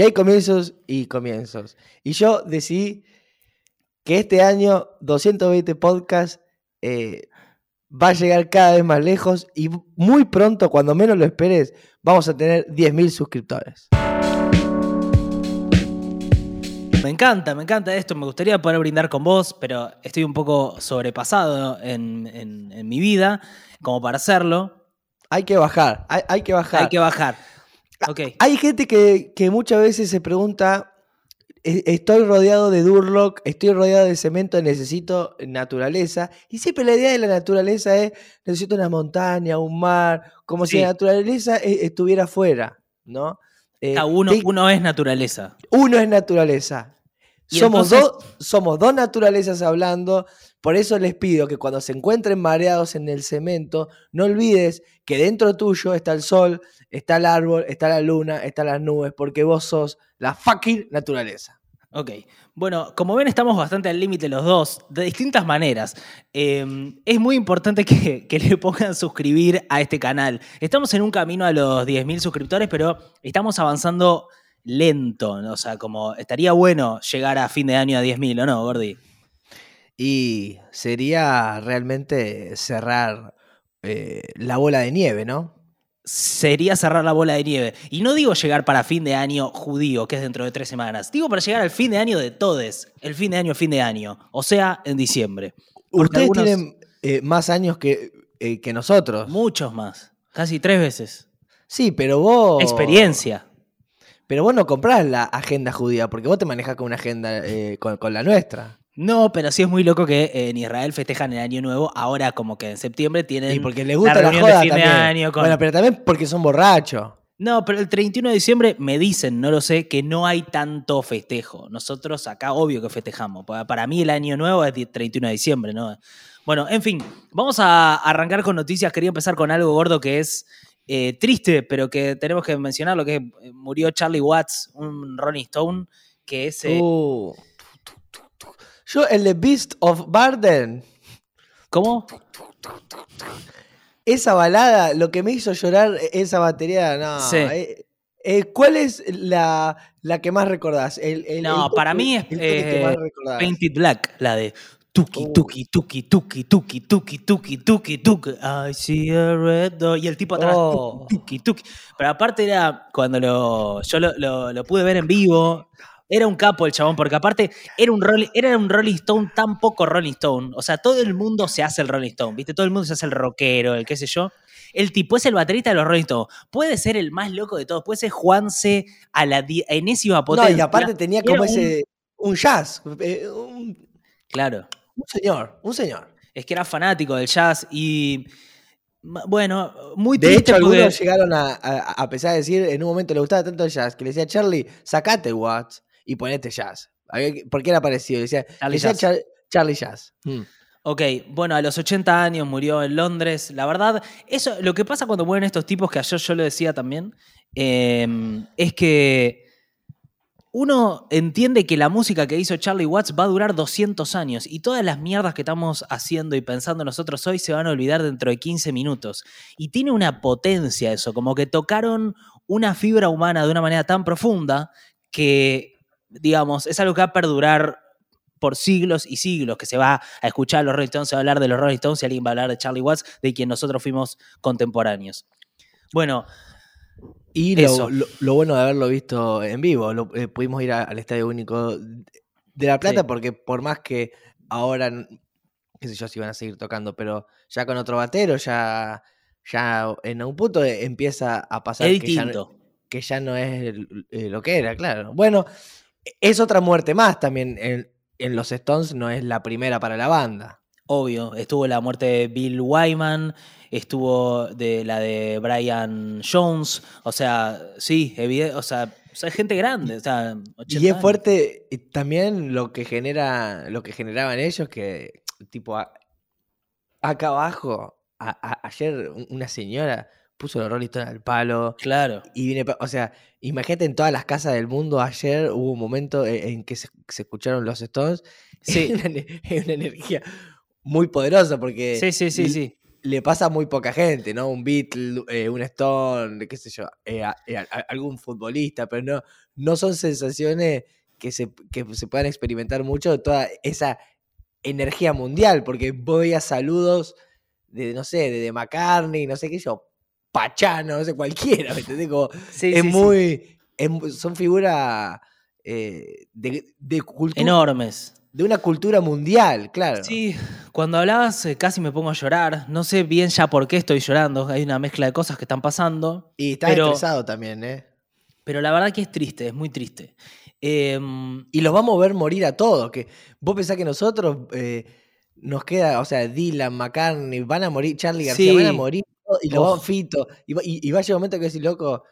Y hay comienzos y comienzos. Y yo decidí que este año 220 Podcast eh, va a llegar cada vez más lejos y muy pronto, cuando menos lo esperes, vamos a tener 10.000 suscriptores. Me encanta, me encanta esto. Me gustaría poder brindar con vos, pero estoy un poco sobrepasado en, en- en mi vida como para hacerlo. Hay que bajar, hay, hay que bajar. Hay que bajar. Ok. Hay gente que, que muchas veces se pregunta, "E- estoy rodeado de Durlock, estoy rodeado de cemento, necesito naturaleza. Y siempre la idea de la naturaleza es, necesito una montaña, un mar, como si la naturaleza eh, estuviera afuera, ¿no? Eh, uno, uno es naturaleza. uno es naturaleza. Somos, entonces- dos, somos dos naturalezas hablando. Por eso les pido que cuando se encuentren mareados en el cemento, no olvides que dentro tuyo está el sol, está el árbol, está la luna, están las nubes, porque vos sos la fucking naturaleza. Ok. Bueno, como ven, estamos bastante al límite los dos, de distintas maneras. Eh, es muy importante que, que le pongan suscribir a este canal. Estamos en un camino a los 10.000 suscriptores, pero estamos avanzando lento. ¿no? O sea, como estaría bueno llegar a fin de año a 10.000, ¿o no, Gordi? Y sería realmente cerrar eh, la bola de nieve, ¿no? Sería cerrar la bola de nieve. Y no digo llegar para fin de año judío, que es dentro de tres semanas. Digo para llegar al fin de año de todes. El fin de año, fin de año. O sea, en diciembre. Porque Ustedes algunos- tienen eh, más años que, eh, que nosotros. Muchos más. Casi tres veces. Sí, pero vos... Experiencia. Pero vos no comprás la agenda judía, porque vos te manejás con una agenda eh, con, con la nuestra. No, pero sí es muy loco que eh, en Israel festejan el año nuevo. Ahora, como que en septiembre tienen. Y porque les gusta la, reunión joda de fin también. de año. con- Bueno, pero también porque son borrachos. No, pero el 31 de diciembre me dicen, no lo sé, que no hay tanto festejo. Nosotros acá, obvio que festejamos. Pa- Para mí el año nuevo es di- 31 de diciembre, ¿no? Bueno, en fin, vamos a arrancar con noticias. Quería empezar con algo gordo que es eh, triste, pero que tenemos que mencionarlo, que eh, murió Charlie Watts, un Rolling Stone, que es... eh, Uh. Yo, el de Beast of Barden, ¿Cómo? esa balada, lo que me hizo llorar e, esa batería, no. Sí. eh, eh, ¿Cuál es la, la que más recordás? El- el- No, el para mí es, eh. Painted Black, la de tuki, Uh. tuki, tuki, tuki, tuki, tuki, tuki, tuki, tuki, I see a red door. Y el tipo atrás, Oh. tuki, tuki. Pero aparte era, cuando lo, yo lo, lo- lo pude ver en vivo, era un capo el chabón, porque aparte era un, Rolling, era un Rolling Stone tan poco Rolling Stone. O sea, todo el mundo se hace el Rolling Stone, ¿viste? Todo el mundo se hace el rockero, el qué sé yo. El tipo es el baterista de los Rolling Stones. Puede ser el más loco de todos. Puede ser Juanse a la di- enésima No, potencia. y aparte tenía como ese. Un jazz. eh, un, Claro. un señor, un señor. Es que era fanático del jazz y. Bueno, muy De triste hecho, porque- algunos llegaron a, a, a pesar de decir, en un momento le gustaba tanto el jazz, que le decía, Charlie, sacate Watts y ponete jazz. Que- Porque era parecido, decía, Charlie Jazz. Char- Charlie Jazz. Mm. Ok, bueno, a los 80 años murió en Londres. La verdad, eso, lo que pasa cuando mueren estos tipos, que ayer yo lo decía también, eh, es que uno entiende que la música que hizo Charlie Watts va a durar 200 años y todas las mierdas que estamos haciendo y pensando nosotros hoy se van a olvidar dentro de 15 minutos. Y tiene una potencia eso, como que tocaron una fibra humana de una manera tan profunda que, digamos, es algo que va a perdurar por siglos y siglos, que se va a escuchar a los Rolling Stones, se va a hablar de los Rolling Stones y alguien va a hablar de Charlie Watts, de quien nosotros fuimos contemporáneos. Bueno, Y Eso. lo, lo- lo bueno de haberlo visto en vivo, lo- eh, pudimos ir a- al Estadio Único de La Plata Sí. porque por más que ahora, qué sé yo, si van a seguir tocando, pero ya con otro batero, ya, ya en un punto empieza a pasar es que ya, no- distinto. que ya no es eh, lo que era, claro. Bueno, es otra muerte más también. En, en los Stones no es la primera para la banda. Obvio, estuvo la muerte de Bill Wyman, estuvo de la de Brian Jones, o sea, sí, evidente, o sea, o sea, gente grande, o sea, 80 Y es fuerte también lo que genera, lo que generaban ellos, que tipo a- acá abajo, a- a- ayer un- una señora puso los Rolling Stones al palo. Claro. Y viene, o sea, imagínate en todas las casas del mundo, ayer hubo un momento en, en que se, se escucharon los Stones. Sí. una, ene- una energía muy poderosa porque Sí, sí, sí, l- sí. le pasa a muy poca gente, ¿no? Un Beatle, eh, un Stone, qué sé yo, eh, a- eh, a- a- algún futbolista, pero no, no son sensaciones que se, que se puedan experimentar mucho de toda esa energía mundial, porque vos veías saludos de, no sé, de, de McCartney, no sé qué yo, Pachano, no sé, cualquiera, ¿me entendés? Como, Sí, es sí, muy, es son figuras eh, de, de cultura, Enormes. de una cultura mundial, claro. Sí, cuando hablabas eh, casi me pongo a llorar. No sé bien ya por qué estoy llorando. Hay una mezcla de cosas que están pasando. Y está Pero- estresado también, ¿eh? Pero la verdad que es triste, es muy triste. Em, Y los vamos a ver morir a todos. Que vos pensás que nosotros eh, nos queda, o sea, Dylan, McCartney, van a morir, Charlie García, Sí. van a morir y los Oh. vamos Fito. Y, va- y- y va a llegar un momento que decís, loco,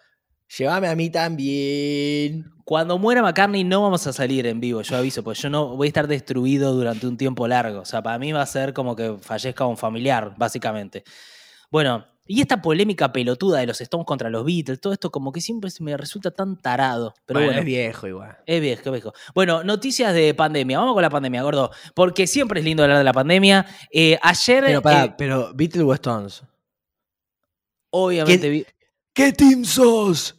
llévame a mí también. cuando muera McCartney no vamos a salir en vivo, yo aviso, porque yo no voy a estar destruido durante un tiempo largo. O sea, para mí va a ser como que fallezca un familiar, básicamente. Bueno, y esta polémica pelotuda de los Stones contra los Beatles, todo esto como que siempre me resulta tan tarado. Pero bueno, es viejo igual. Es viejo, es viejo. Bueno, noticias de pandemia. Vamos con la pandemia, gordo. Porque siempre es lindo hablar de la pandemia. Eh, ayer, Pero, eh, pero Beatles o Stones. Obviamente, ¿Qué- vi- ¿Qué team sos?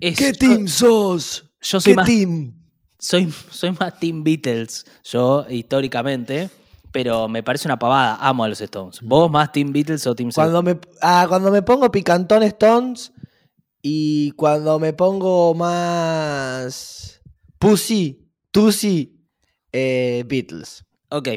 es- ¿Qué yo- team sos? Yo soy ¿Qué más, team? soy, soy más Team Beatles, yo, históricamente. Pero me parece una pavada. Amo a los Stones. ¿Vos más Team Beatles o Team Cuando me, ah, cuando me pongo picantón Stones y cuando me pongo más Pussy, Tussy, eh, Beatles. Ok.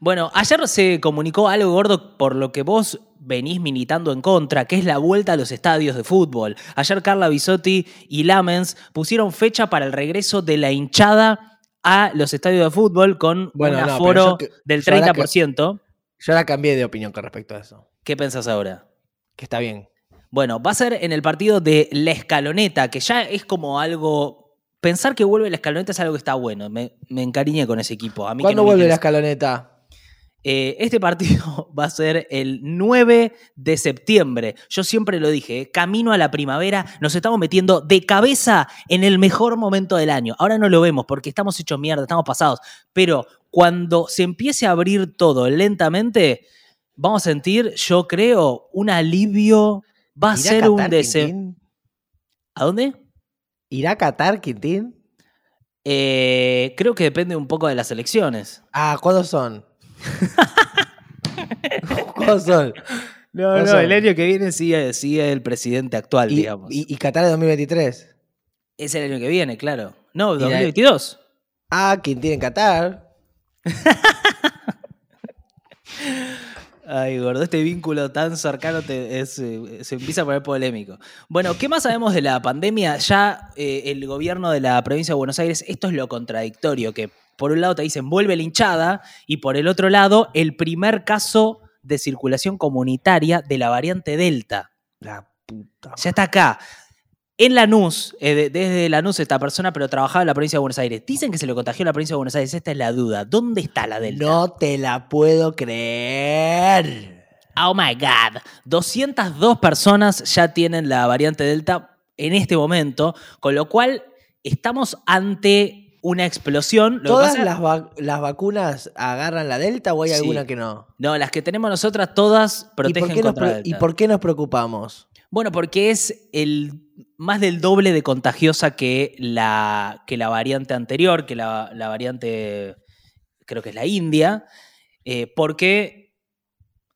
Bueno, ayer se comunicó algo gordo por lo que vos venís militando en contra, que es la vuelta a los estadios de fútbol. Ayer Carla Bisotti y Lamens pusieron fecha para el regreso de la hinchada a los estadios de fútbol con Bueno, un no, aforo que- del yo ahora 30%. Yo ahora cambié de opinión con respecto a eso. ¿Qué pensás ahora? Que está bien. Bueno, va a ser en el partido de La Escaloneta, que ya es como algo... Pensar que vuelve La Escaloneta es algo que está bueno. Me, me encariñé con ese equipo. A mí que ¿Cuándo no vuelve la escaloneta? Eh, este partido va a ser el 9 de septiembre. Yo siempre lo dije, eh, camino a la primavera, nos estamos metiendo de cabeza en el mejor momento del año. Ahora no lo vemos porque estamos hechos mierda, estamos pasados. Pero cuando se empiece a abrir todo lentamente, vamos a sentir, yo creo, un alivio. Va a ¿Irá ser un Qatar, deseo. Quintín? ¿A dónde? ¿Irá a Qatar, Quintín? Eh, creo que depende un poco de las elecciones. Ah, ¿cuándo son? ¿Cuándo son? No, no, el año que viene sigue, sigue el presidente actual, ¿Y, digamos. y, y Qatar de 2023? Es el año que viene, claro. No, Y la- 2022. Ah, Quintín en Qatar. Ay, gordo, este vínculo tan cercano te- es, eh, se empieza a poner polémico. Bueno, ¿qué más sabemos de la pandemia? Ya eh, el gobierno de la provincia de Buenos Aires, esto es lo contradictorio, que por un lado te dicen vuelve la hinchada y por el otro lado el primer caso de circulación comunitaria de la variante Delta. La puta. Ya está acá. En Lanús, eh, de- desde Lanús esta persona, pero trabajaba en la provincia de Buenos Aires. Dicen que se lo contagió en la provincia de Buenos Aires. Esta es la duda. ¿Dónde está la Delta? No te la puedo creer. Oh my God. 202 personas ya tienen la variante Delta en este momento, con lo cual estamos ante una explosión. Lo que ¿Todas pasa- las, va- las vacunas agarran la delta o hay Sí. alguna que no? No, las que tenemos nosotras todas ¿Y por, protegen nos contra pre- Delta. ¿Y por qué nos preocupamos? Bueno, porque es el más del doble de contagiosa que la, que la variante anterior, que la, la variante, creo que es la India, eh, porque,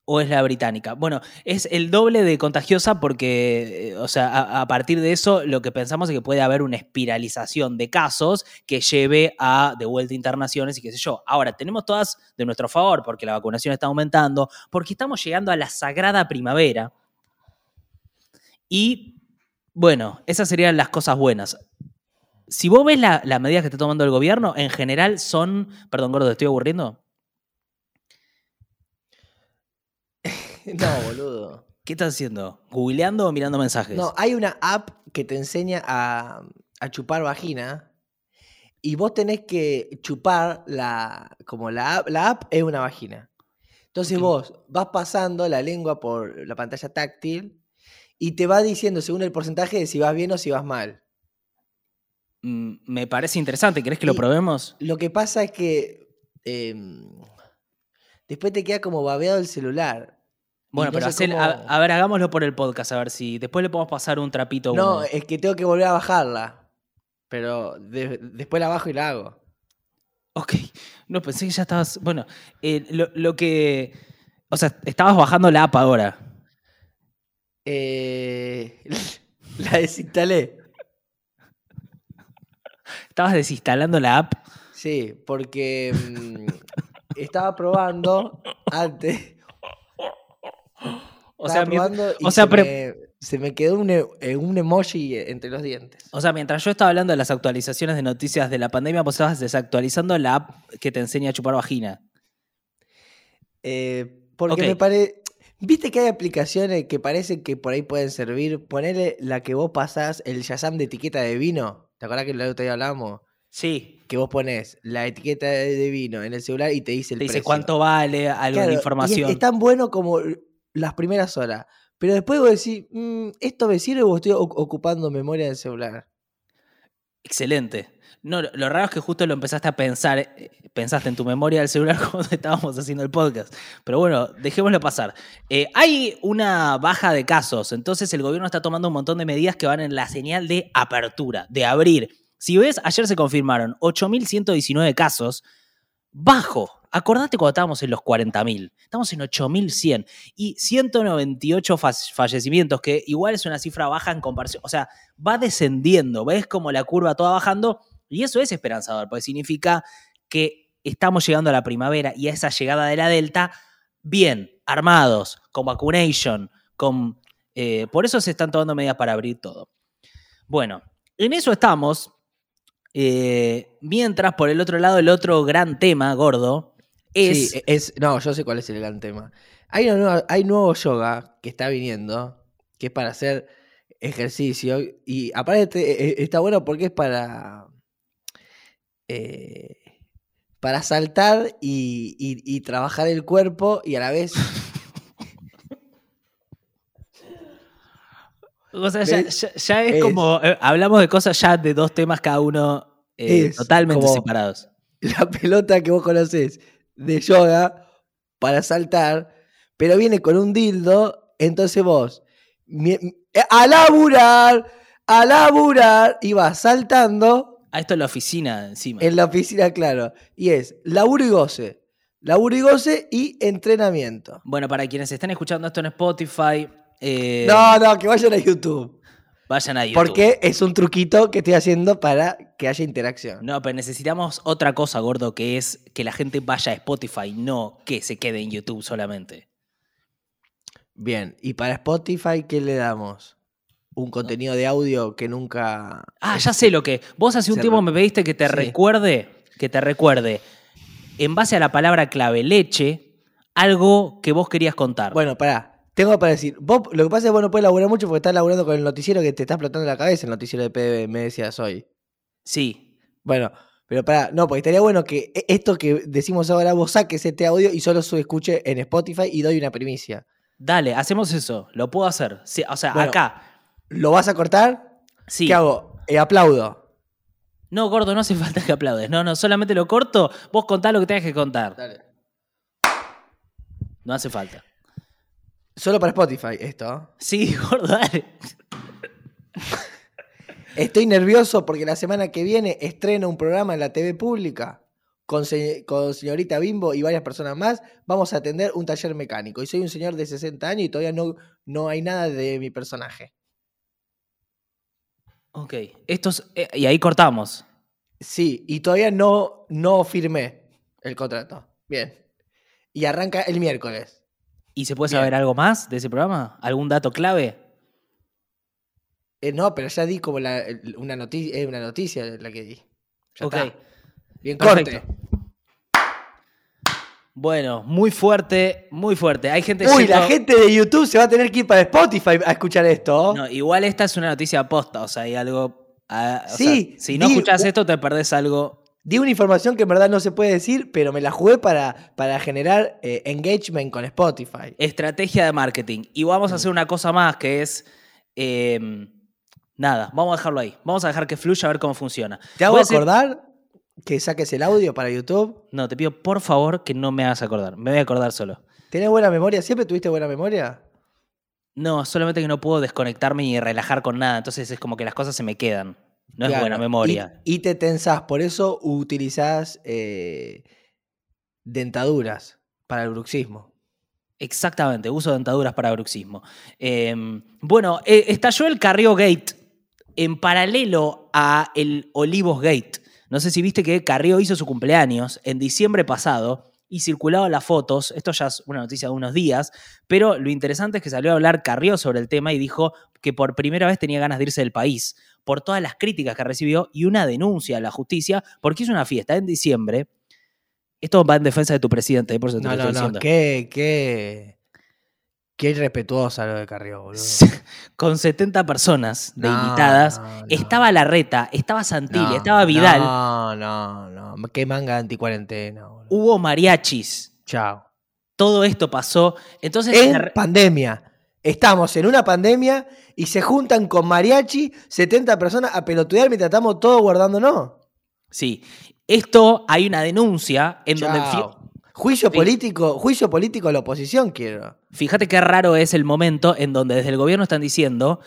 o es la británica. Bueno, es el doble de contagiosa porque, eh, o sea, a, partir de eso lo que pensamos es que puede haber una espiralización de casos que lleve a de vuelta internaciones y qué sé yo. Ahora, tenemos todas de nuestro favor porque la vacunación está aumentando, porque estamos llegando a la sagrada primavera. Y bueno, esas serían las cosas buenas. Si vos ves la, la medida que está tomando el gobierno, en general son. Perdón, gordo, ¿te estoy aburriendo? No, boludo. ¿Qué estás haciendo? ¿Googleando o mirando mensajes? No, hay una app que te enseña a, a chupar vagina y vos tenés que chupar la. Como la app, la app es una vagina. Entonces vos vas pasando la lengua por la pantalla táctil y te va diciendo según el porcentaje de si vas bien o si vas mal. Mm, me parece interesante. ¿Querés que lo probemos? Lo que pasa es que em, después te queda como babeado el celular. Bueno, no pero hacer- cómo- a, a ver, hagámoslo por el podcast, a ver si después le podemos pasar un trapito. No, es que tengo que volver a bajarla. Pero de- después la bajo y la hago. Ok, no pensé que ya estabas. Bueno, eh, lo, lo que. O sea, estabas bajando la app ahora. Eh, la desinstalé. Estabas desinstalando la app. Sí, porque mm, estaba probando antes. O sea, probando y o sea, se, me, se me quedó un, e- eh, un emoji entre los dientes. o sea, mientras yo estaba hablando de las actualizaciones de noticias de la pandemia, vos estabas desactualizando la app que te enseña a chupar vagina. Eh, porque me parece. ¿Viste que hay aplicaciones que parecen que por ahí pueden servir? Ponele la que vos pasás, el Shazam de etiqueta de vino. ¿Te acordás que el otro día hablamos? Sí. Que vos pones la etiqueta de vino en el celular y te dice el Te dice precio. cuánto vale, algo Claro, de es- información. es, tan bueno como las primeras horas. Pero después vos decís, "Mm, ¿esto me sirve o estoy oc- ocupando memoria del celular? Excelente. No, lo, raro es que justo lo empezaste a pensar, eh, pensaste en tu memoria del celular cuando estábamos haciendo el podcast. Pero bueno, dejémoslo pasar. Eh, hay una baja de casos, entonces el gobierno está tomando un montón de medidas que van en la señal de apertura, de abrir. Si ves, ayer se confirmaron 8.119 casos, bajo. Acordate cuando estábamos en los 40.000, estamos en 8.100 y 198 fa- fallecimientos, que igual es una cifra baja en comparación, o sea, va descendiendo, ves como la curva toda bajando y eso es esperanzador, porque significa que estamos llegando a la primavera y a esa llegada de la Delta, bien, armados, con vacunation, con... eh, por eso se están tomando medidas para abrir todo. Bueno, en eso estamos. eh, mientras, por el otro lado, el otro gran tema, gordo, es... Sí, es, no, yo sé cuál es el gran tema. Hay, una hay nuevo yoga que está viniendo, que es para hacer ejercicio. Y aparte e- e- está bueno porque es para. Eh, para saltar y, y- y trabajar el cuerpo y a la vez. O sea, ya, ¿Ves? ya- ya es, Es- como. eh, hablamos de cosas ya de dos temas cada uno eh, Es totalmente separados. la pelota que vos conocés de yoga para saltar, pero viene con un dildo, entonces vos, mi- a laburar, a laburar, y vas saltando Ah, esto es la oficina encima. en la oficina, claro, y es laburo y goce, laburo y goce y entrenamiento. Bueno, para quienes están escuchando esto en Spotify, eh, No, no, que vayan a YouTube, vayan a YouTube. porque es un truquito que estoy haciendo para que haya interacción. No, pero necesitamos otra cosa, gordo, que es que la gente vaya a Spotify, no que se quede en YouTube solamente. Bien, y para Spotify, ¿qué le damos? Un contenido de audio que nunca... Ah, ya sé lo que. Vos hace un tiempo me pediste que te Sí. recuerde, que te recuerde, en base a la palabra clave leche, algo que vos querías contar. Bueno, pará. Tengo para decir, vos, lo que pasa es que vos no puedes laburar mucho porque estás laburando con el noticiero que te está explotando la cabeza, el noticiero de PDB, me decías hoy. Sí. Bueno, pero pará, no, porque estaría bueno que e- esto que decimos ahora vos saques este audio y solo se escuche en Spotify y doy una primicia. Dale, hacemos eso. Lo puedo hacer. Sí, o sea, Bueno. acá. ¿Lo vas a cortar? Sí. ¿Qué hago? Eh, aplaudo. No, gordo, no hace falta que aplaudes. No, no, solamente lo corto. Vos contá lo que tengas que contar. Dale. No hace falta. Solo para Spotify esto. Sí, gordo, dale. Estoy nervioso porque la semana que viene estreno un programa en la TV pública con, se- con señorita Bimbo y varias personas más. Vamos a atender un taller mecánico. Y soy un señor de 60 años y todavía no, no hay nada de mi personaje. Ok. Estos, eh, y ahí cortamos. Sí, y todavía no, no firmé el contrato. Bien. Y arranca el miércoles. ¿Y se puede Bien. saber algo más de ese programa? ¿Algún dato clave? Eh, no, pero ya di como la- una, noticia, una noticia la que di. Ya ok. está. Bien, Perfecto. Bueno, muy fuerte, muy fuerte. Hay gente Uy, la gente de YouTube se va a tener que ir para Spotify a escuchar esto. No, igual esta es una noticia posta, o sea, hay algo. ah, o Sí, sea, si no di- escuchás esto, te perdés algo. Di una información que en verdad no se puede decir, pero me la jugué para, para generar eh, engagement con Spotify. Estrategia de marketing. Y vamos a hacer una cosa más que es. eh, nada, vamos a dejarlo ahí. Vamos a dejar que fluya a ver cómo funciona. ¿Te hago Voy a acordar que saques el audio para YouTube? No, te pido por favor que no me hagas acordar. Me voy a acordar solo. ¿Tenés buena memoria? ¿Siempre tuviste buena memoria? No, solamente que no puedo desconectarme y relajar con nada. Entonces es como que las cosas se me quedan. No es buena memoria. Y, y te tensás, por eso utilizás eh, dentaduras para el bruxismo. Exactamente, uso dentaduras para bruxismo. Eh, bueno, eh, estalló el Carrió Gate en paralelo a el Olivos Gate. No sé si viste que Carrió hizo su cumpleaños en diciembre pasado y circulaban las fotos. Esto ya es una noticia de unos días, pero lo interesante es que salió a hablar Carrió sobre el tema y dijo que por primera vez tenía ganas de irse del país por todas las críticas que recibió y una denuncia a la justicia porque hizo una fiesta en diciembre. Esto va en defensa de tu presidente, por eso te No, lo no, estoy no. diciendo. Qué, qué, qué irrespetuosa lo de Carrió, boludo. con 70 personas de No, invitadas. no, no. Estaba Larreta, estaba Santilli, No, estaba Vidal, No, no, no. Qué manga anticuarentena, boludo. hubo mariachis. Chao. Todo esto pasó. Entonces, En pandemia. Estamos en una pandemia y se juntan con mariachi 70 personas a pelotudear mientras estamos todos guardándonos. sí, esto hay una denuncia en donde Chao. Juicio Sí. político, juicio político a la oposición quiero. fíjate qué raro es el momento en donde desde el gobierno están diciendo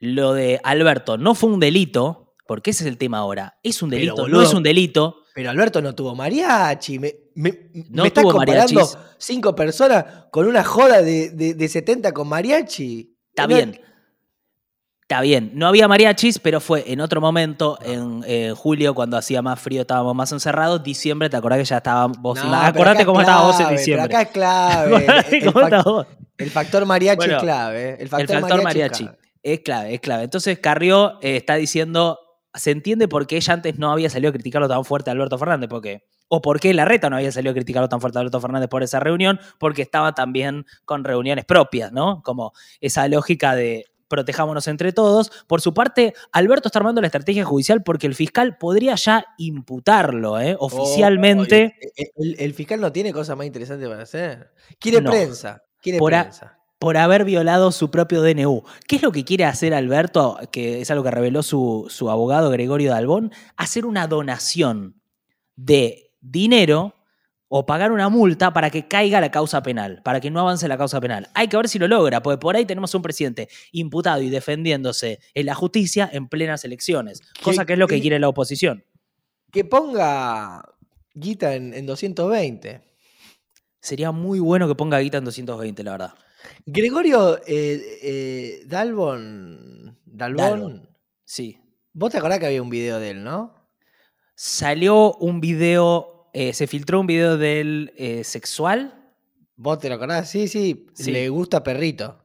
lo de Alberto no fue un delito, porque ese es el tema ahora. Es un Pero, delito, no boludo, es un delito. Pero Alberto no tuvo mariachi. Me, me, No me estás comparando mariachis. cinco personas con una joda de, de, de 70 con mariachi. Está No- bien. Está bien. No había mariachis, pero fue en otro momento, en eh, julio, cuando hacía más frío, estábamos más encerrados. Diciembre, ¿te acordás que ya estábamos vos? No, en la- Acordate cómo es estabas vos en diciembre. Pero acá es clave. El, el cómo fac- estabas vos. el factor mariachi Bueno, es clave. eh. El factor, el factor mariachi, mariachi. es clave. Es clave, es clave. Entonces Carrió eh, está diciendo, se entiende por qué ella antes no había salido a criticarlo tan fuerte a Alberto Fernández, porque o por qué Larreta no había salido a criticarlo tan fuerte a Alberto Fernández por esa reunión, porque estaba también con reuniones propias, ¿no? Como esa lógica de protejámonos entre todos. Por su parte, Alberto está armando la estrategia judicial porque el fiscal podría ya imputarlo, ¿eh? Oficialmente. Oh, el, el- el fiscal no tiene cosas más interesantes para hacer. Quiere No. prensa. Quiere Por a- prensa. por haber violado su propio DNU. ¿Qué es lo que quiere hacer Alberto? Que es algo que reveló su, su abogado Gregorio Dalbón. Hacer una donación de dinero o pagar una multa para que caiga la causa penal, para que no avance la causa penal. Hay que ver si lo logra, porque por ahí tenemos un presidente imputado y defendiéndose en la justicia en plenas elecciones, cosa que es lo que quiere la oposición. Que ponga guita en, en 220. Sería muy bueno que ponga guita en 220, la verdad. Gregorio eh, eh, Dalbon. Dalbon. Dalbon. Sí. Vos te acordás que había un video de él, ¿no? Salió un video, eh, se filtró un video del eh, sexual. ¿Vos te lo acordás? Sí, sí. Sí. Le gusta perrito.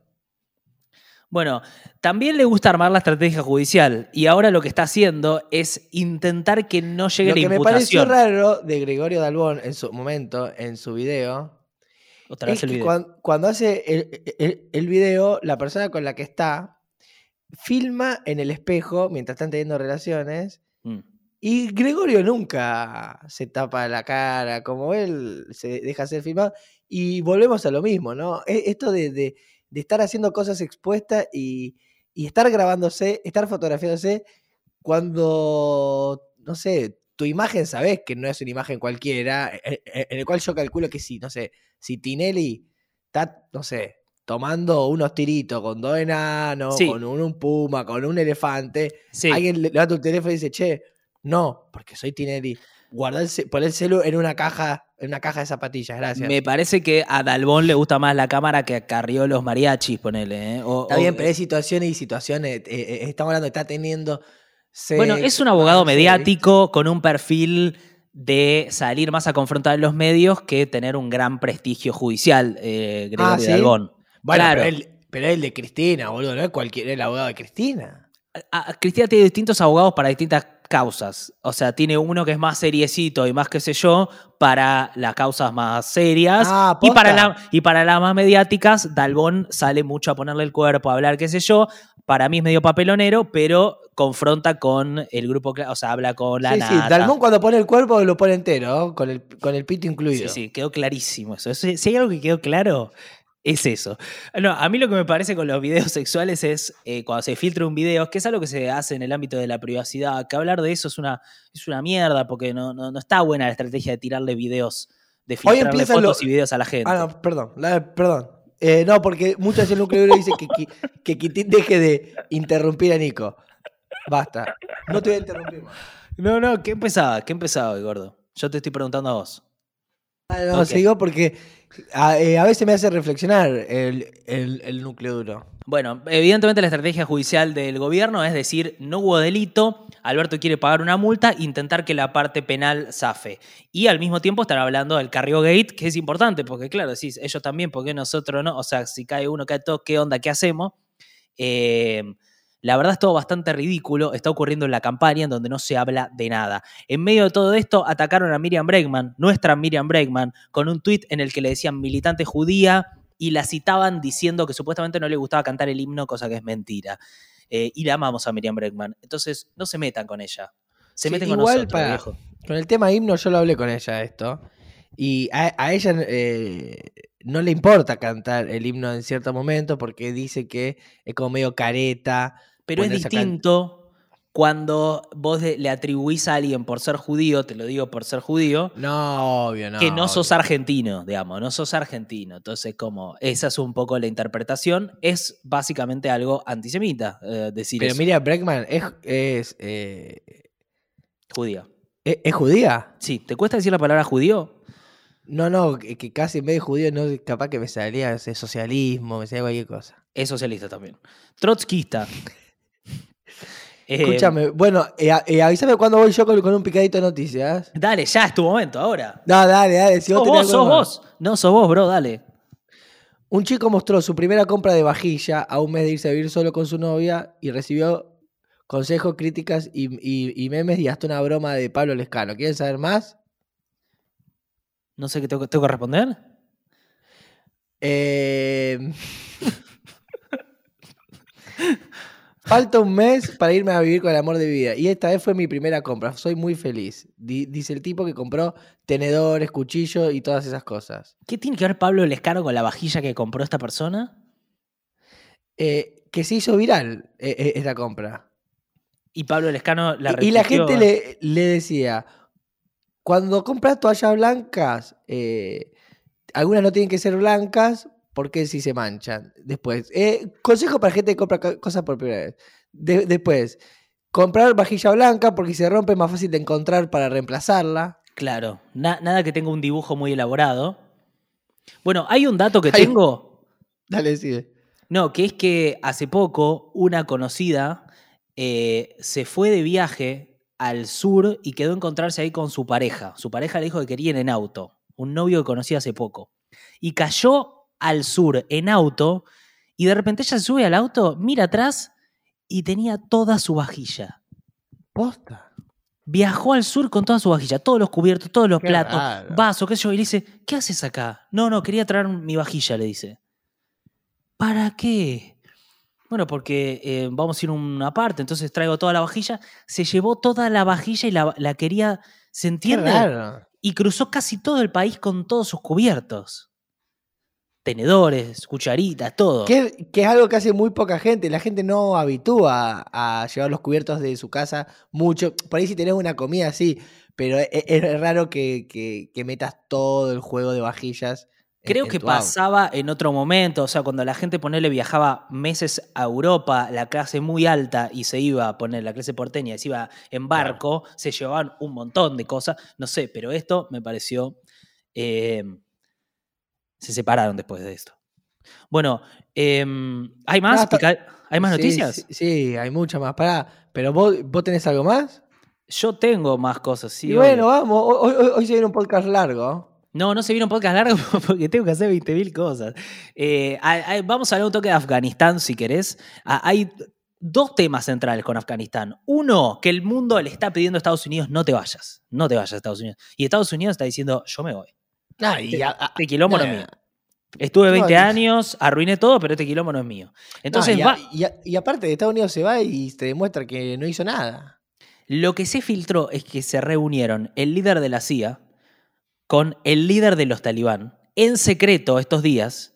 Bueno, también le gusta armar la estrategia judicial y ahora lo que está haciendo es intentar que no llegue Lo la que me pareció imputación. raro de Gregorio Dalbón en su momento, en su video, Otra es vez el que video. cuan- cuando, hace el, el- el video, la persona con la que está filma en el espejo mientras están teniendo relaciones. Y Gregorio nunca se tapa la cara, como él se deja ser filmado. Y volvemos a lo mismo, ¿no? E- Esto de, de- de estar haciendo cosas expuestas y, y estar grabándose, estar fotografiándose cuando, no sé, tu imagen sabes que no es una imagen cualquiera, e- e- en el cual yo calculo que sí, no sé, si Tinelli está, no sé, tomando unos tiritos con dos enanos, Sí. con un, un puma, con un elefante, Sí. alguien le levanta un teléfono y dice, che, no, porque soy Tinelli. Guarda el, ce- pon el celu en una caja, en una caja de zapatillas, gracias. Me parece que a Dalbón le gusta más la cámara que a Carrió los mariachis, ponele. ¿eh? O- Está o- bien, pero hay situaciones y situaciones. eh, eh, estamos hablando, está teniendo. Bueno, es un abogado mediático con un perfil de salir más a confrontar en los medios que tener un gran prestigio judicial, eh, Gregorio Ah, ¿sí? Dalbón. Bueno, Claro. pero, él, pero él de Cristina, boludo, no es cualquier, el abogado de Cristina. A- a- Cristina tiene distintos abogados para distintas causas. O sea, tiene uno que es más seriecito y más qué sé yo para las causas más serias. Ah, y, para la- y para las más mediáticas, Dalbón sale mucho a ponerle el cuerpo, a hablar qué sé yo. Para mí es medio papelonero, pero confronta con el grupo, o sea, habla con la sí, sí. Dalmón cuando pone el cuerpo lo pone entero, con el, con el pito incluido. Sí, sí, quedó clarísimo eso. Eso- Si hay algo que quedó claro, es eso. No, a mí lo que me parece con los videos sexuales es eh, cuando se filtra un video, que es algo que se hace en el ámbito de la privacidad, que hablar de eso es una, es una mierda, porque no, no, no está buena la estrategia de tirarle videos de filtrarle fotos lo- y videos a la gente. Ah, no, perdón, la- perdón. Eh, no, porque muchas veces el núcleo duro dice que, que, que Quitín deje de interrumpir a Nico. Basta. No te voy a interrumpir más. No, no, ¿qué empezaba? ¿Qué empezaba hoy, gordo? Yo te estoy preguntando a vos. Ah, no, sigo porque a, eh, a veces me hace reflexionar el, el- núcleo duro. Bueno, evidentemente la estrategia judicial del gobierno es decir, no hubo delito, Alberto quiere pagar una multa, intentar que la parte penal zafe. Y al mismo tiempo están hablando del Carrió Gate, que es importante, porque claro, decís, ellos también, ¿por qué nosotros no? O sea, si cae uno, cae todo, ¿qué onda? ¿Qué hacemos? Eh, la verdad es todo bastante ridículo, está ocurriendo en la campaña en donde no se habla de nada. En medio de todo esto atacaron a Miriam Bregman, nuestra Miriam Bregman, con un tuit en el que le decían militante judía y la citaban diciendo que supuestamente no le gustaba cantar el himno, cosa que es mentira. Eh, y la amamos a Miriam Bregman. Entonces, no se metan con ella. Se Sí, meten con igual nosotros, para- viejo. Con el tema himno yo lo hablé con ella esto. Y a, a ella eh, no le importa cantar el himno en cierto momento porque dice que es como medio careta. Pero es can- distinto cuando vos le atribuís a alguien por ser judío, te lo digo por ser judío, No, obvio, no. que no sos obvio. argentino, digamos, no sos argentino. Entonces, como esa es un poco la interpretación, es básicamente algo antisemita eh, decir Pero eso. Miriam Bregman es, es, eh, Judía. es- es judía. Sí, ¿te cuesta decir la palabra judío? No, no, que, que casi en vez de judío no capaz que me salía ese socialismo, me salía cualquier cosa. Es socialista también. Trotskista. Eh, Escúchame, bueno, eh, eh, avísame cuando voy yo con, con un picadito de noticias. Dale, ya es tu momento ahora. No, dale, dale. Si vos sos vos, sos. No, sos vos, bro, dale. Un chico mostró su primera compra de vajilla a un mes de irse a vivir solo con su novia y recibió consejos, críticas y, y- y memes y hasta una broma de Pablo Lescano. ¿Quieren saber más? No sé qué tengo, tengo que responder. Eh, Falta un mes para irme a vivir con el amor de vida. Y esta vez fue mi primera compra. Soy muy feliz. Di- dice el tipo que compró tenedores, cuchillos y todas esas cosas. ¿Qué tiene que ver Pablo Lescano con la vajilla que compró esta persona? Eh, que se hizo viral eh, eh, esta compra. Y Pablo Lescano la Y- y la gente le, le decía, cuando compras toallas blancas, algunas no tienen que ser blancas porque si se manchan. Después, eh, consejo para gente que compra co- cosas por primera vez. De- después, comprar vajilla blanca porque si se rompe es más fácil de encontrar para reemplazarla. Claro, na- nada que tenga un dibujo muy elaborado. Bueno, hay un dato que Hay- tengo. Dale, sigue. No, que es que hace poco una conocida eh, se fue de viaje al sur y quedó a encontrarse ahí con su pareja. Su pareja le dijo que querían en auto, un novio que conocía hace poco. Y cayó al sur en auto y de repente ella se sube al auto, mira atrás y tenía toda su vajilla. Posta. Viajó al sur con toda su vajilla, todos los cubiertos, todos los Qué platos, raro. vasos, qué sé yo. Y le dice, ¿qué haces acá? No, no, quería traer mi vajilla, le dice. ¿Para qué? Bueno, porque eh, vamos a ir a una parte, entonces traigo toda la vajilla. Se llevó toda la vajilla y la, la quería, ¿se Qué entiende? raro. Y cruzó casi todo el país con todos sus cubiertos. Tenedores, cucharitas, todo. Que, que es algo que hace muy poca gente. La gente no habitúa a llevar los cubiertos de su casa mucho. Por ahí si tenés una comida así, pero e- e- es, raro que, que- que metas todo el juego de vajillas. Creo en que auto. pasaba en otro momento, o sea, cuando la gente ponele viajaba meses a Europa, la clase muy alta y se iba a poner la clase porteña, y se iba en barco, se llevaban un montón de cosas, no sé, pero esto me pareció. eh, se separaron después de esto. Bueno, em, ¿hay más? ¿Hay más Sí, noticias? Sí, sí, hay muchas más. Pará, pero vos, vos tenés algo más. Yo tengo más cosas, sí. y bueno, vamos. Hoy, hoy- hoy se viene un podcast largo. No, no se vieron podcast largo porque tengo que hacer 20.000 cosas. Eh, hay- vamos a hablar un toque de Afganistán, si querés. Hay dos temas centrales con Afganistán. Uno, que el mundo le está pidiendo a Estados Unidos, no te vayas, no te vayas a Estados Unidos. Y Estados Unidos está diciendo, yo me voy. Ah, y a- a- Este quilombo no es mío. Estuve No, 20 y- años, arruiné todo, pero este quilombo no es mío. Entonces No, y, a- va... y aparte de Estados Unidos se va y te demuestra que no hizo nada. Lo que se filtró es que se reunieron el líder de la CIA con el líder de los talibán en secreto estos días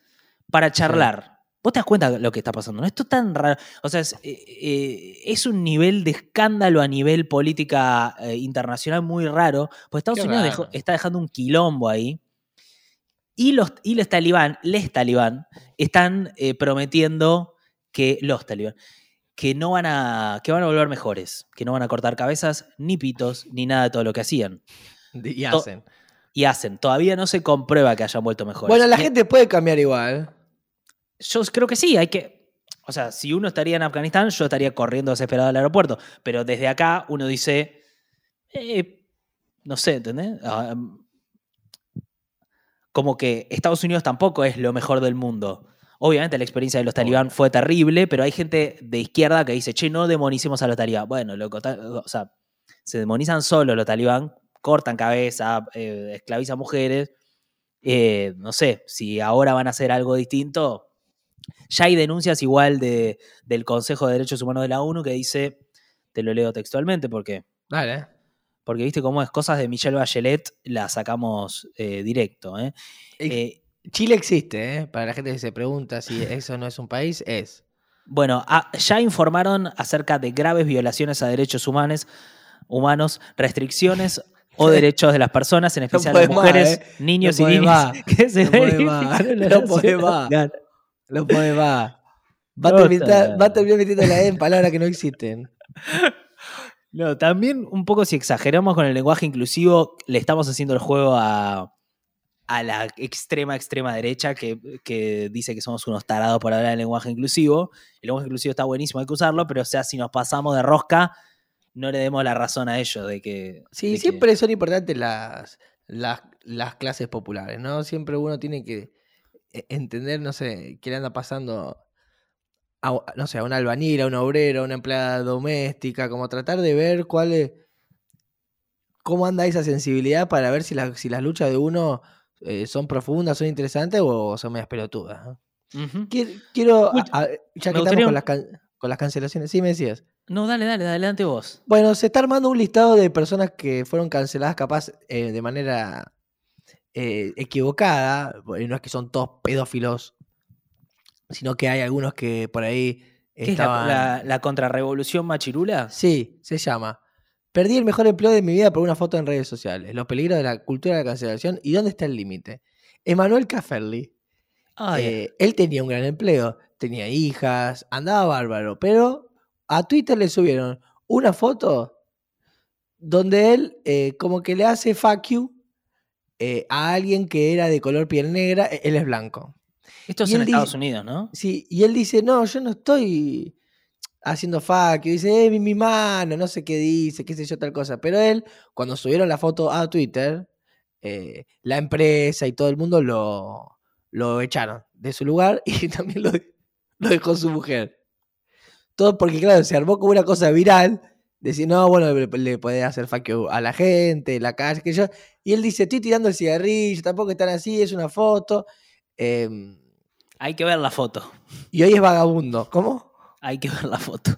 para charlar. ¿Vos te das cuenta de lo que está pasando? ¿No? Esto es tan raro. O sea, es, eh, eh, es un nivel de escándalo a nivel política eh, internacional muy raro. Pues Estados Qué Unidos dejó- está dejando un quilombo ahí. Y los, y los talibán, les talibán, están eh, prometiendo que los talibán, que no van a, que van a volver mejores, que no van a cortar cabezas, ni pitos, ni nada de todo lo que hacían. Y To- hacen. Y hacen. Todavía no se comprueba que hayan vuelto mejores. Bueno, la Ni- gente puede cambiar igual. Yo creo que sí, hay que. O sea, si uno estaría en Afganistán, yo estaría corriendo desesperado al aeropuerto. Pero desde acá uno dice. eh, no sé, ¿entendés? Ah, como que Estados Unidos tampoco es lo mejor del mundo. Obviamente la experiencia de los talibán fue terrible, pero hay gente de izquierda que dice, che, no demonicemos a los talibán. Bueno, loco, o sea, se demonizan solo los talibán, cortan cabeza, eh, esclavizan mujeres. Eh, no sé, si ahora van a hacer algo distinto, ya hay denuncias igual de, del Consejo de Derechos Humanos de la ONU que dice, te lo leo textualmente porque, Dale. Porque viste cómo es, cosas de Michelle Bachelet las sacamos eh, directo. ¿eh? Eh, Chile existe, ¿eh? Para la gente que se pregunta si eso no es un país, es. bueno, ah, ya informaron acerca de graves violaciones a derechos humanos, humanos restricciones o derechos de las personas, en especial las podés más, mujeres, niños No y niñas. que se No verifican más. No más. No puede No, va a terminar metiendo la E en palabras que no existen. No, también un poco si exageramos con el lenguaje inclusivo, le estamos haciendo el juego a, a la extrema, extrema derecha que, que dice que somos unos tarados por hablar del lenguaje inclusivo. El lenguaje inclusivo está buenísimo, hay que usarlo, pero o sea, si nos pasamos de rosca, no le demos la razón a ellos de que... Sí, de que- siempre son importantes las, las, las clases populares, ¿no? Siempre uno tiene que eh, entender, no sé, qué le anda pasando a, no sé, a una albañil, a una obrera, a una empleada doméstica, como tratar de ver cuál es, cómo anda esa sensibilidad para ver si, la- si las luchas de uno eh, son profundas, son interesantes o son medias pelotudas. Quiero, Uy, a- a- ya que estamos con un- las, can- con las cancelaciones, sí me decías. No, dale, dale, adelante vos. Bueno, se está armando un listado de personas que fueron canceladas capaz eh, de manera eh, equivocada. No es que son todos pedófilos, sino que hay algunos que por ahí ¿Qué es la, estaban... la, la contrarrevolución machirula? Sí, se llama. Perdí el mejor empleo de mi vida por una foto en redes sociales. Los peligros de la cultura de la cancelación y dónde está el límite. Emanuel Cafferly. Ay, eh, él tenía un gran empleo, tenía hijas, andaba bárbaro, pero a Twitter le subieron una foto donde él eh, como que le hace fuck you eh, a alguien que era de color piel negra, e- él es blanco. Esto es en Estados dice- Unidos, ¿no? Sí, y él dice, no, yo no estoy haciendo fuck dice, eh, mi, mi mano, no sé qué dice, qué sé yo, tal cosa. Pero él, cuando subieron la foto a Twitter, eh, la empresa y todo el mundo lo, lo echaron de su lugar y también lo, lo dejó su mujer. Todo porque, claro, se armó como una cosa viral. Decir, no, bueno, le, le podés hacer fuck you a la gente, la calle, que yo. Y él dice, estoy tirando el cigarrillo, tampoco están así, es una foto. em, Hay que ver la foto. y hoy es vagabundo. ¿Cómo? Hay que ver la foto.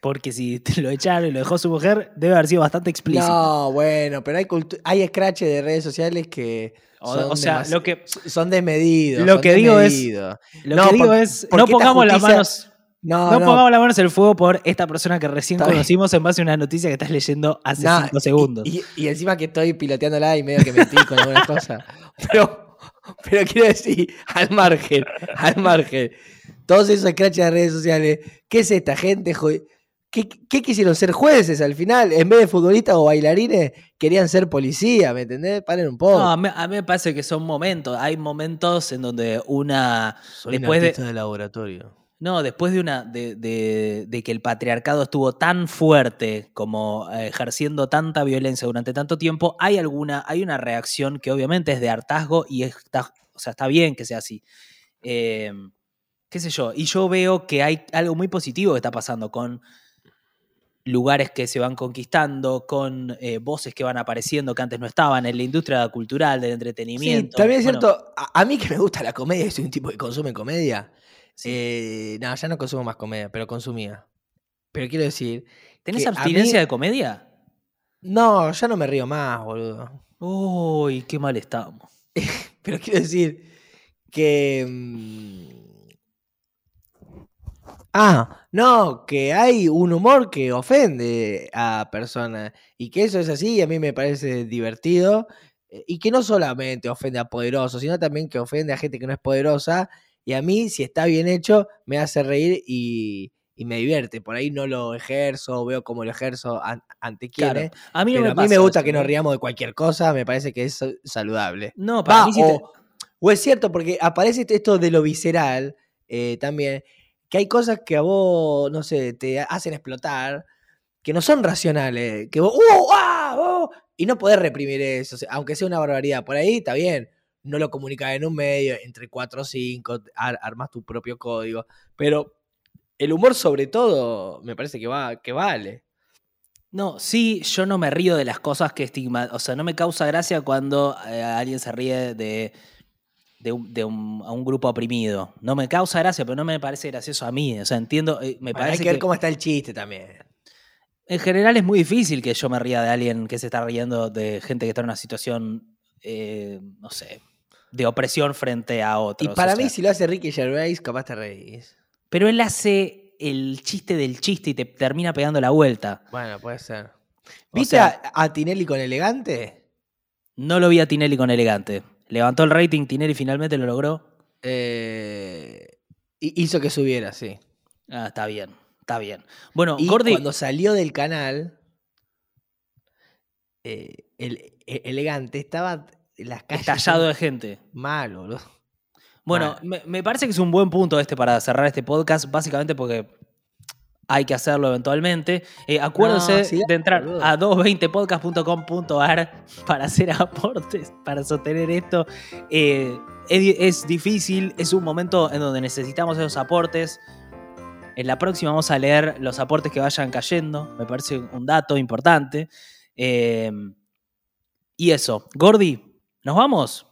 Porque si lo echaron y lo dejó su mujer, debe haber sido bastante explícito. No, bueno, pero hay, hay scratches de redes sociales que. O- son o sea, lo que- Son desmedidos. lo son que digo es-. Lo No, que digo por- es, no pongamos las manos, No, no, no. pongamos las manos en el fuego por esta persona que recién Está bien. conocimos en base a una noticia que estás leyendo hace cinco y- segundos. Y, y encima que estoy piloteándola y medio que mentí con algunas cosas. Pero, pero quiero decir, al margen, al margen. Todos esos scratches de redes sociales, ¿qué es esta gente? ¿Qué, qué quisieron ser jueces al final? En vez de futbolistas o bailarines, querían ser policía, ¿me entendés? Paren un poco. No, a, mí, a mí me parece que son momentos. Hay momentos en donde una. Soy un después de laboratorio. No, después de una. De, de- de que el patriarcado estuvo tan fuerte como eh, ejerciendo tanta violencia durante tanto tiempo, hay alguna. Hay una reacción que obviamente es de hartazgo y está. O sea, está bien que sea así. Eh, qué sé yo. Y yo veo que hay algo muy positivo que está pasando con lugares que se van conquistando, con eh, voces que van apareciendo que antes no estaban en la industria cultural, del Sí, entretenimiento. también es Bueno, cierto, a, a mí que me gusta la comedia, soy un tipo que consume comedia. Eh, no, ya no consumo más comedia, pero consumía. Pero quiero decir, ¿Tenés abstinencia mí- de comedia? no, ya no me río más, boludo. Uy, qué mal estamos. Pero quiero decir que... mm, Ah, no, que hay un humor que ofende a personas y que eso es así y a mí me parece divertido eh, y que no solamente ofende a poderosos, sino también que ofende a gente que no es poderosa. Y a mí, si está bien hecho, me hace reír y, y me divierte. Por ahí no lo ejerzo, veo cómo lo ejerzo an- ante Claro. quienes. A mí no me a mí me gusta eso, que nos ¿no? riamos de cualquier cosa, me parece que es saludable. No, para Va, mí sí te- o, o es cierto, porque aparece esto de lo visceral eh, también, que hay cosas que a vos, no sé, te hacen explotar, que no son racionales, que vos, ¡uh! ¡ah! ¡oh! y no podés reprimir eso, aunque sea una barbaridad. Por ahí está bien, no lo comunicas en un medio, entre cuatro o cinco, ar- armas tu propio código, pero el humor sobre todo me parece que, va, que vale. No, sí, yo no me río de las cosas que estigma. O sea, no me causa gracia cuando eh, alguien se ríe de, de, un, de un- a un grupo oprimido. No me causa gracia, pero no me parece gracioso a mí. O sea, entiendo. eh, me Bueno, hay parece que que, ver cómo está el chiste también. en general es muy difícil que yo me ría de alguien que se está riendo de gente que está en una situación, eh, no sé, de opresión frente a Y otros. para o mí, si lo hace Ricky Gervais, capaz te reís. Pero él hace el chiste del chiste y te termina pegando la vuelta. Bueno, puede ser. O ¿Viste sea- a, a Tinelli con elegante? No lo vi a Tinelli con elegante. Levantó el rating, Tinelli finalmente lo logró. Eh, hi- hizo que subiera, sí. Ah, está bien, está bien. Bueno, Y Gordi, cuando salió del canal, eh, el, e- elegante estaba las calles. estallado de gente. Mal, boludo. Bueno, Mal. me, me parece que es un buen punto este para cerrar este podcast, básicamente porque hay que hacerlo eventualmente. Eh, acuérdense No, sí, de entrar boludo. a 220podcast.com.ar para hacer aportes, para sostener esto. Eh, es, di- es difícil, es un momento en donde necesitamos esos aportes. En la próxima vamos a leer los aportes que vayan cayendo, me parece un dato importante. Eh, y eso, Gordi, ¿nos vamos?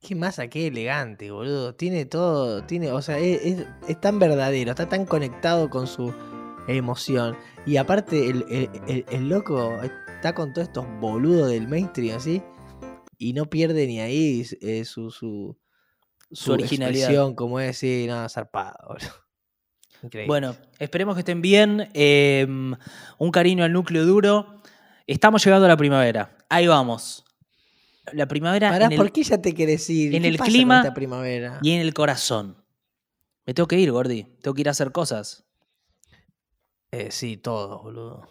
Qué masa, qué elegante, boludo. Tiene todo, tiene, o sea, es, es- es tan verdadero, está tan conectado con su emoción. Y aparte, el, el- el- el loco está con todos estos boludos del mainstream, así. Y no pierde ni ahí eh, su, su, Su originalidad. como es, sí, nada, zarpado, boludo. Increíble. Bueno, esperemos que estén bien. Eh, un cariño al núcleo duro. Estamos llegando a la primavera. Ahí vamos. La primavera Pará, en el- ¿por qué ya te querés ir? en ¿Qué el pasa con clima esta primavera? y en el corazón. Me tengo que ir, Gordi. Tengo que ir a hacer cosas. Eh, sí, todo, boludo.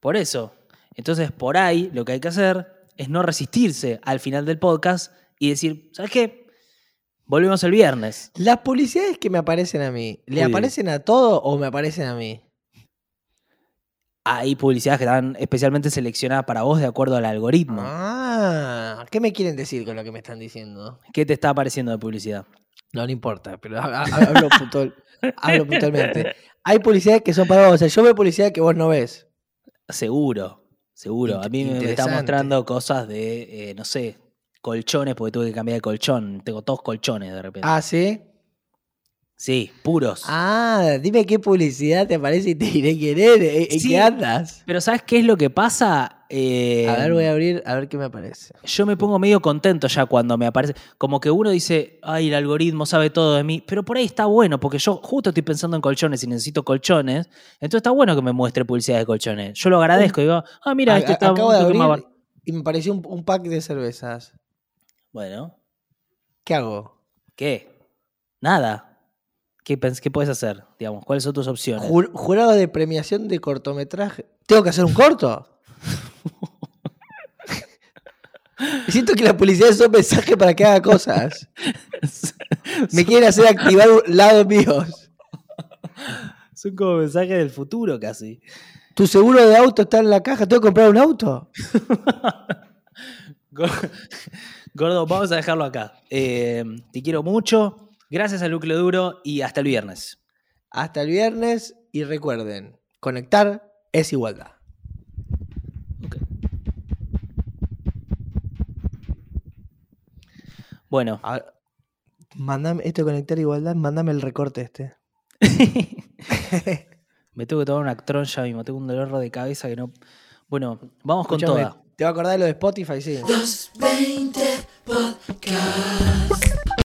Por eso. Entonces, por ahí, lo que hay que hacer es no resistirse al final del podcast y decir, ¿sabes qué? Volvemos el viernes. Las publicidades que me aparecen a mí, ¿le Uy. aparecen a todo o me aparecen a mí? Hay publicidades que están especialmente seleccionadas para vos de acuerdo al algoritmo. Ah, ¿qué me quieren decir con lo que me están diciendo? ¿Qué te está apareciendo de publicidad? No, no importa, pero ha- ha- hablo, puntual- hablo puntualmente. Hay publicidades que son para vos, o sea, yo veo publicidad que vos no ves. Seguro, seguro. A mí me- está mostrando cosas de, eh, no sé, colchones, porque tuve que cambiar de colchón. Tengo todos colchones de repente. Ah, ¿sí? Sí, puros. Ah, dime qué publicidad te aparece y te diré quién eres. ¿En- ¿En Sí. qué andas? Pero ¿sabes qué es lo que pasa? Eh, A ver, voy a abrir, a ver qué me aparece. Yo me pongo medio contento ya cuando me aparece. Como que uno dice, ay, el algoritmo sabe todo de mí. Pero por ahí está bueno, porque yo justo estoy pensando en colchones y necesito colchones. Entonces está bueno que me muestre publicidad de colchones. Yo lo agradezco. Digo, ah, mira, A- este está acabo de más abrir bar-". y me apareció un, un pack de cervezas. Bueno, ¿Qué hago? ¿qué? Nada. ¿Qué, qué puedes hacer? Digamos, ¿cuáles son tus opciones? Jur- jurado de premiación de cortometraje. ¿Tengo que hacer un corto? Siento que la publicidad son mensajes para que haga cosas. Me quieren hacer activar lados míos. Son como mensajes del futuro casi. ¿Tu seguro de auto está en la caja? ¿Tengo que comprar un auto? Gor- Gordo, vamos a dejarlo acá. Eh, te quiero mucho. Gracias al núcleo duro y hasta el viernes. Hasta el viernes y recuerden, conectar es igualdad. Bueno, A ver, mandame, esto de conectar igualdad, mándame el recorte este. me tengo que tomar un Actron ya mismo. Tengo un dolor de cabeza que no. Bueno, vamos con toda. ¿Te va a acordar de lo de Spotify? Sí. 220 Podcast.